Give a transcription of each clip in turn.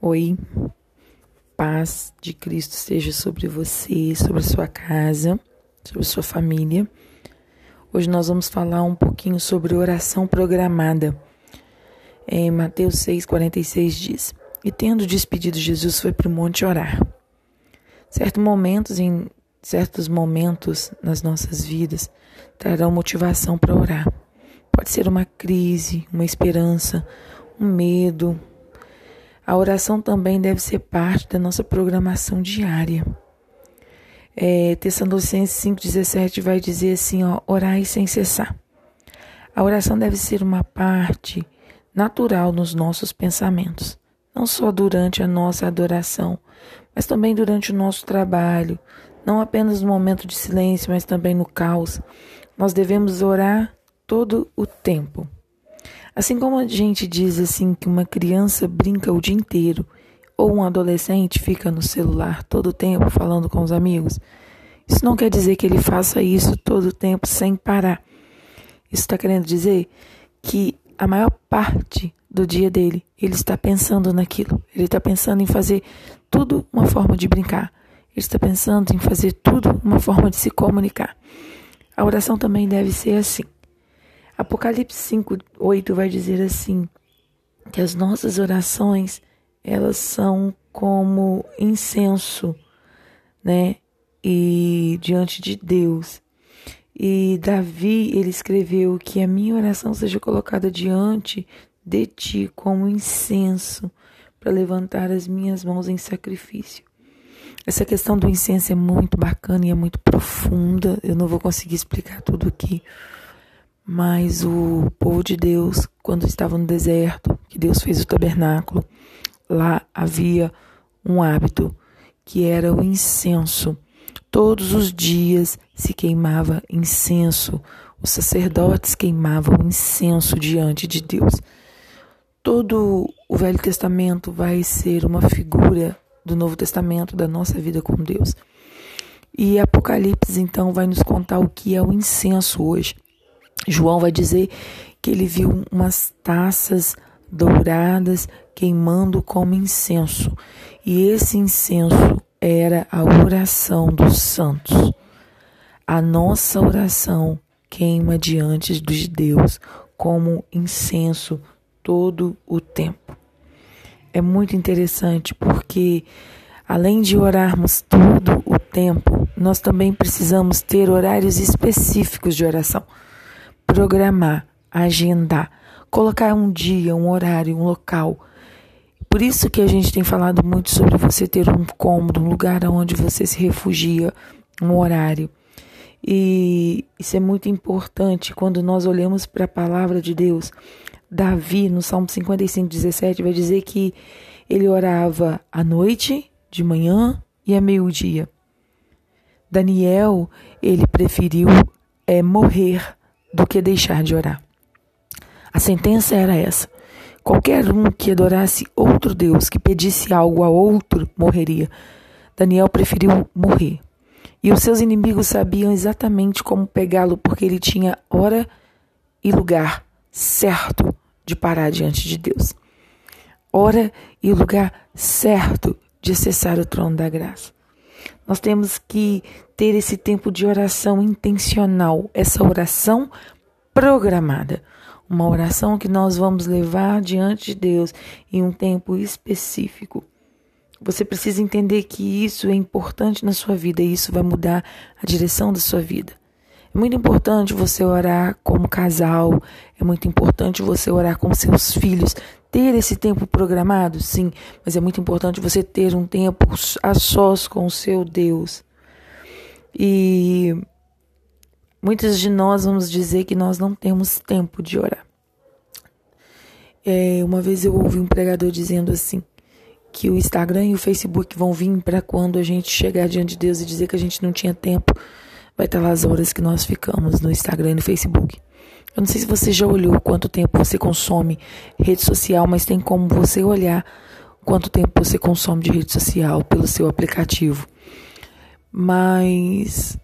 Oi, paz de Cristo esteja sobre você, sobre a sua casa, sobre a sua família. Hoje nós vamos falar um pouquinho sobre oração programada. Em Mateus 6,46 diz: E tendo despedido Jesus, foi para o monte orar. Certos momentos, em certos momentos nas nossas vidas, trarão motivação para orar. Pode ser uma crise, uma esperança, um medo, a oração também deve ser parte da nossa programação diária. É, Tessalonicenses 5,17 vai dizer assim: ó, orai sem cessar. A oração deve ser uma parte natural nos nossos pensamentos, não só durante a nossa adoração, mas também durante o nosso trabalho, não apenas no momento de silêncio, mas também no caos. Nós devemos orar todo o tempo. Assim como a gente diz assim que uma criança brinca o dia inteiro ou um adolescente fica no celular todo o tempo falando com os amigos, isso não quer dizer que ele faça isso todo o tempo sem parar. Isso está querendo dizer que a maior parte do dia dele ele está pensando naquilo. Ele está pensando em fazer tudo uma forma de brincar. Ele está pensando em fazer tudo uma forma de se comunicar. A oração também deve ser assim. Apocalipse 5, 8 vai dizer assim, que as nossas orações, elas são como incenso, né? E diante de Deus. E Davi, ele escreveu que a minha oração seja colocada diante de ti como incenso para levantar as minhas mãos em sacrifício. Essa questão do incenso é muito bacana e é muito profunda. Eu não vou conseguir explicar tudo aqui. Mas o povo de Deus, quando estava no deserto, que Deus fez o tabernáculo, lá havia um hábito que era o incenso. Todos os dias se queimava incenso. Os sacerdotes queimavam incenso diante de Deus. Todo o Velho Testamento vai ser uma figura do Novo Testamento, da nossa vida com Deus. E Apocalipse, então, vai nos contar o que é o incenso hoje. João vai dizer que ele viu umas taças douradas queimando como incenso, e esse incenso era a oração dos santos. A nossa oração queima diante de Deus como incenso todo o tempo. É muito interessante porque, além de orarmos todo o tempo, nós também precisamos ter horários específicos de oração programar, agendar, colocar um dia, um horário, um local. Por isso que a gente tem falado muito sobre você ter um cômodo, um lugar onde você se refugia, um horário. E isso é muito importante quando nós olhamos para a palavra de Deus. Davi, no Salmo 55, 17, vai dizer que ele orava à noite, de manhã e a meio-dia. Daniel, ele preferiu é, morrer do que deixar de orar. A sentença era essa: qualquer um que adorasse outro Deus, que pedisse algo a outro, morreria. Daniel preferiu morrer. E os seus inimigos sabiam exatamente como pegá-lo, porque ele tinha hora e lugar certo de parar diante de Deus. Hora e lugar certo de acessar o trono da graça. Nós temos que ter esse tempo de oração intencional, essa oração programada. Uma oração que nós vamos levar diante de Deus em um tempo específico. Você precisa entender que isso é importante na sua vida e isso vai mudar a direção da sua vida. É muito importante você orar como casal, é muito importante você orar com seus filhos, ter esse tempo programado, sim, mas é muito importante você ter um tempo a sós com o seu Deus. E muitos de nós vamos dizer que nós não temos tempo de orar. É, uma vez eu ouvi um pregador dizendo assim que o Instagram e o Facebook vão vir para quando a gente chegar diante de Deus e dizer que a gente não tinha tempo. Vai estar lá as horas que nós ficamos no Instagram e no Facebook. Eu não sei se você já olhou quanto tempo você consome rede social, mas tem como você olhar quanto tempo você consome de rede social pelo seu aplicativo. Mas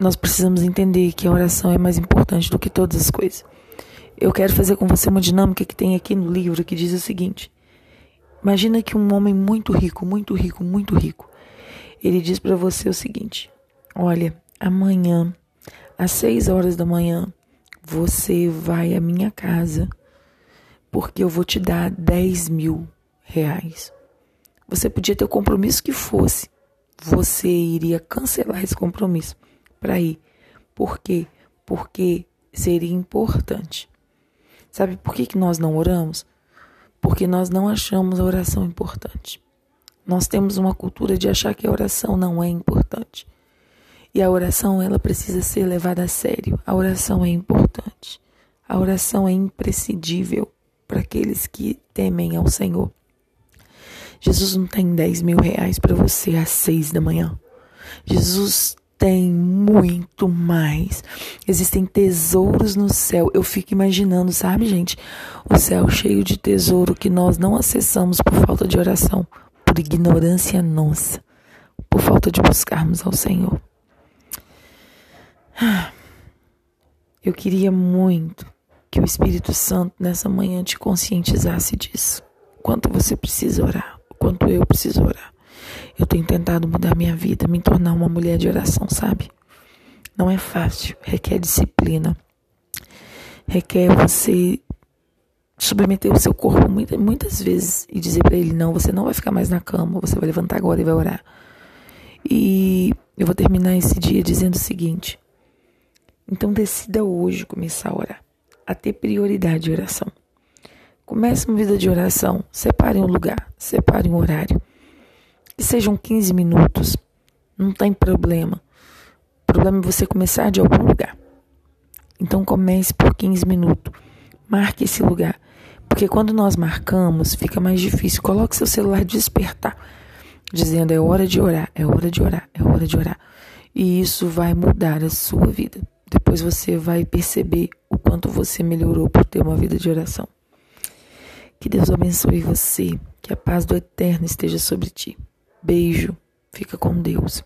nós precisamos entender que a oração é mais importante do que todas as coisas. Eu quero fazer com você uma dinâmica que tem aqui no livro que diz o seguinte: Imagina que um homem muito rico, muito rico, muito rico, ele diz para você o seguinte: Olha, amanhã, às seis horas da manhã, você vai à minha casa, porque eu vou te dar 10 mil reais. Você podia ter o compromisso que fosse, você iria cancelar esse compromisso para ir. Por quê? Porque seria importante. Sabe por que, que nós não oramos? porque nós não achamos a oração importante. Nós temos uma cultura de achar que a oração não é importante. E a oração, ela precisa ser levada a sério. A oração é importante. A oração é imprescindível para aqueles que temem ao Senhor. Jesus não tem 10 mil reais para você às seis da manhã. Jesus tem muito mais. Existem tesouros no céu. Eu fico imaginando, sabe, gente? O céu cheio de tesouro que nós não acessamos por falta de oração, por ignorância nossa, por falta de buscarmos ao Senhor. Eu queria muito que o Espírito Santo nessa manhã te conscientizasse disso. Quanto você precisa orar, quanto eu preciso orar. Eu tenho tentado mudar minha vida, me tornar uma mulher de oração, sabe? Não é fácil, requer disciplina. Requer você submeter o seu corpo muitas, muitas vezes e dizer para ele: não, você não vai ficar mais na cama, você vai levantar agora e vai orar. E eu vou terminar esse dia dizendo o seguinte: então decida hoje começar a orar, a ter prioridade de oração. Comece uma vida de oração, separe um lugar, separe um horário. Que sejam 15 minutos, não tem problema. O problema é você começar de algum lugar. Então comece por 15 minutos. Marque esse lugar. Porque quando nós marcamos, fica mais difícil. Coloque seu celular despertar, dizendo é hora de orar, é hora de orar, é hora de orar. E isso vai mudar a sua vida. Depois você vai perceber o quanto você melhorou por ter uma vida de oração. Que Deus abençoe você, que a paz do eterno esteja sobre ti. Beijo, fica com Deus.